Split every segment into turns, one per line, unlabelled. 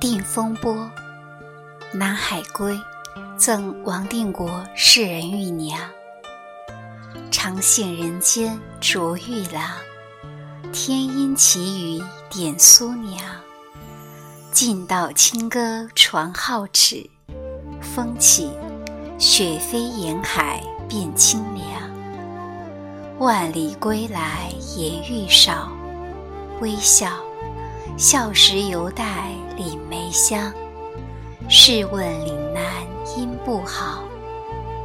定风波，南海归，赠王定国世人玉娘。长羡人间着玉郎，天阴奇雨点苏娘。尽道清歌传皓齿，风起，雪飞沿海变清凉。万里归来颜愈少，微笑，笑时犹带岭梅香。试问岭南应不好，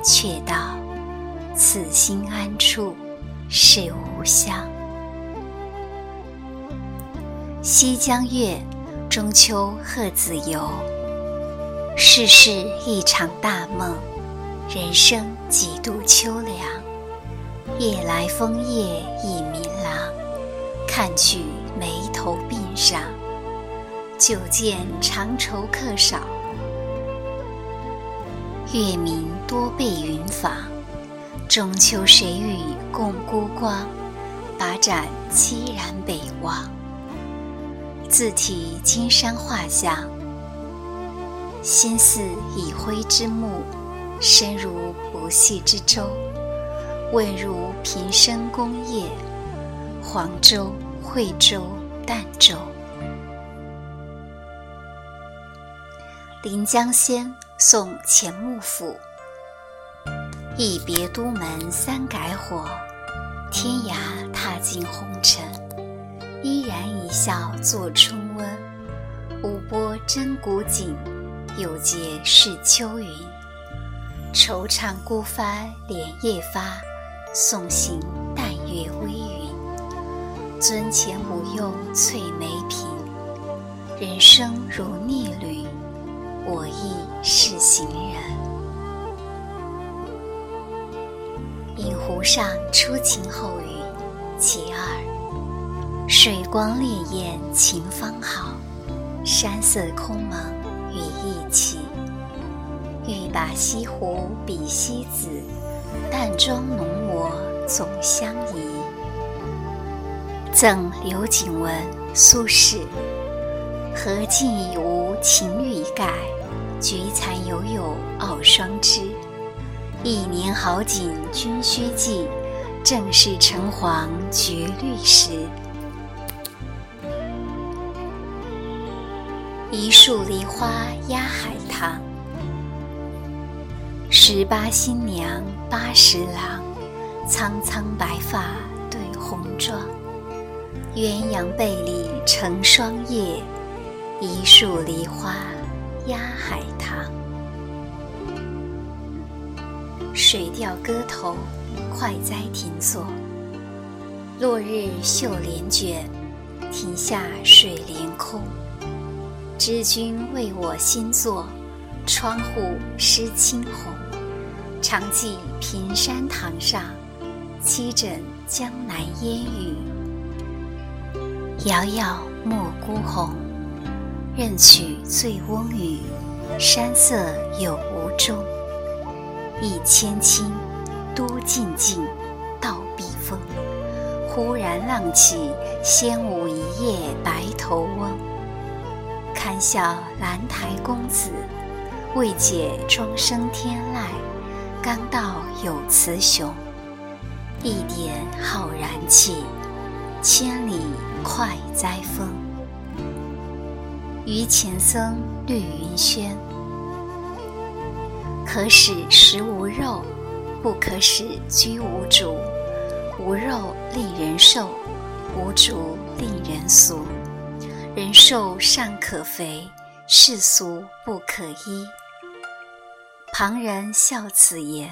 却道。此心安处是吾乡。西江月，中秋贺子游。世事一场大梦，人生几度秋凉。夜来风叶已明朗，看去眉头鬓上，久见长愁客少。月明多被云妨。中秋谁与共孤光？把盏凄然北望。自题金山画像，心似已灰之木，身如不系之舟。问如平生功业，黄州、惠州、儋州。临江仙，送钱穆府。一别都门三改火，天涯踏尽红尘。依然一笑作春温，无波真古井，有节是秋云。惆怅孤帆连夜发，送行淡月微尊。前不用翠眉颦，人生如逆旅，我亦是行人。饮湖上初晴后雨，其二。水光潋滟晴方好，山色空蒙雨亦奇。欲把西湖比西子，淡妆浓抹总相宜。赠刘景文，苏轼。荷尽已无擎雨盖，菊残犹有傲霜枝。一年好景君须记，正是橙黄橘绿时。一树梨花压海棠，十八新娘八十郎，苍苍白发对红妆。鸳鸯被里成双夜，一树梨花压海棠。水调歌头，快哉停坐。落日绣帘卷，庭下水帘空。知君为我新作，窗户湿青红。常记平山堂上，栖枕江南烟雨。遥遥莫孤鸿，任取醉翁语，山色有无中？一千顷，多静静，道避风。忽然浪起，仙舞一夜白头翁。堪笑兰台公子，未解庄生天籁。刚到有雌雄，一点浩然气，千里快哉风。于前僧绿云轩。可使食无肉，不可使居无竹。无肉令人瘦，无竹令人俗。人瘦尚可肥，世俗不可医。旁人笑此言，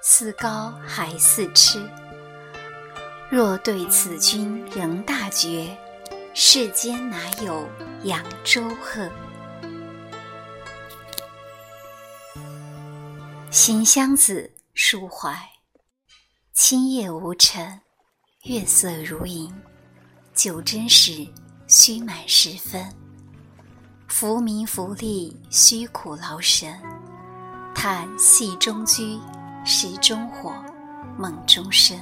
似高还似痴。若对此君仍大觉，世间哪有扬州鹤？行香子·抒怀。清夜无尘，月色如银。酒斟时，须满十分。浮名浮利，虚苦劳神。叹戏中居，食中火，梦中生。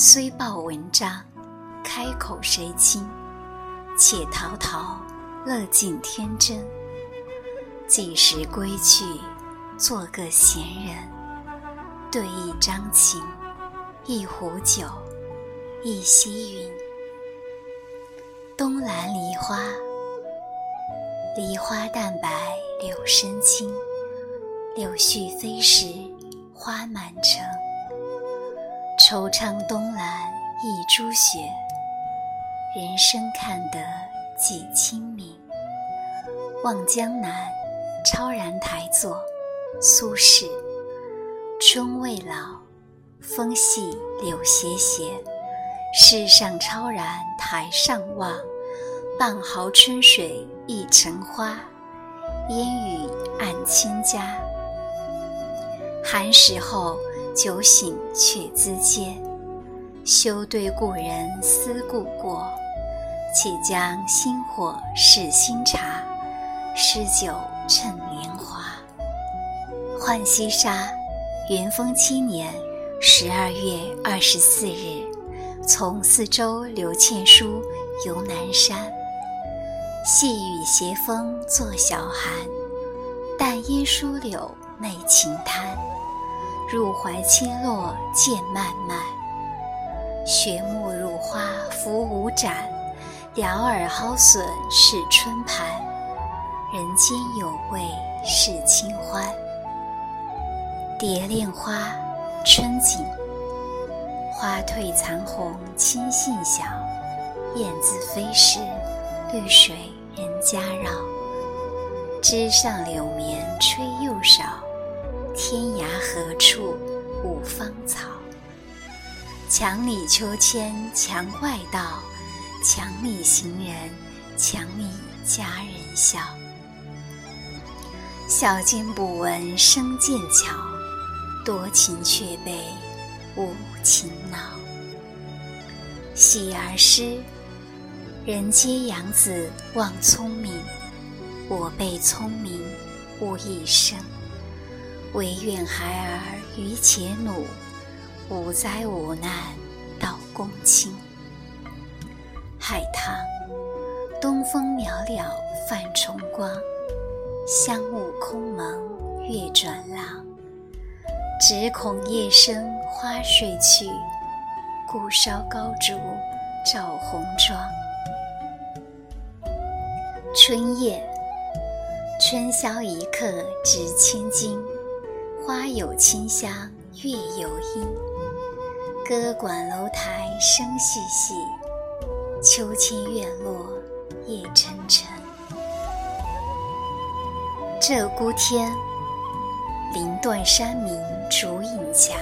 虽报文章，开口谁亲？且陶陶，乐尽天真。几时归去，做个闲人，对一张琴，一壶酒，一溪云。东兰梨花，梨花淡白，柳深青。柳絮飞时，花满城。惆怅东兰一株雪，人生看得几清明。望江南，超然台坐，苏轼。春未老，风细柳斜斜。世上超然台上望，半壕春水一城花，烟雨暗千家。寒食后，酒醒却咨嗟。休对故人思故国，且将新火试新茶，诗酒趁年华。浣溪沙，元丰七年十二月二十四日，从四周刘倩书游南山。细雨斜风作晓寒，淡烟疏柳媚晴滩。入怀千落渐漫漫，雪木入花拂五展，鸟儿蒿笋是春盘。人间有味是清欢。蝶恋花，春景。花褪残红青杏小，燕子飞时，绿水人家绕。枝上柳绵吹又少。天涯何处无芳草？墙里秋千墙外道，墙里行人墙里佳人笑。小径不闻声渐悄，多情却被无情恼。喜儿诗：人皆养子望聪明，我辈聪明误一生。唯愿孩儿愚且努，无灾无难到公卿。海棠，东风袅袅泛重光，香雾空蒙月转廊。只恐夜深花睡去，故烧高烛照红妆。春夜，春宵一刻值千金。花有清香，月有阴。歌管楼台声细细，秋千院落夜沉沉。鹧鸪天，林断山明竹影墙。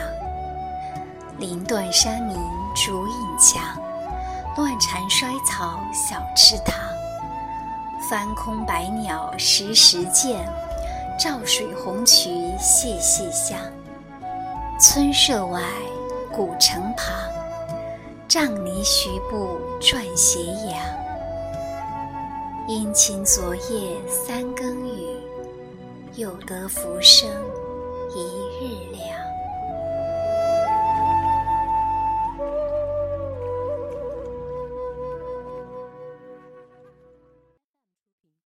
林断山明竹影墙，乱蝉衰草小池塘。翻空白鸟时时见。照水红渠细细香，村舍外古城旁，杖藜徐步转斜阳。殷勤昨夜三更雨，又得浮生一日凉。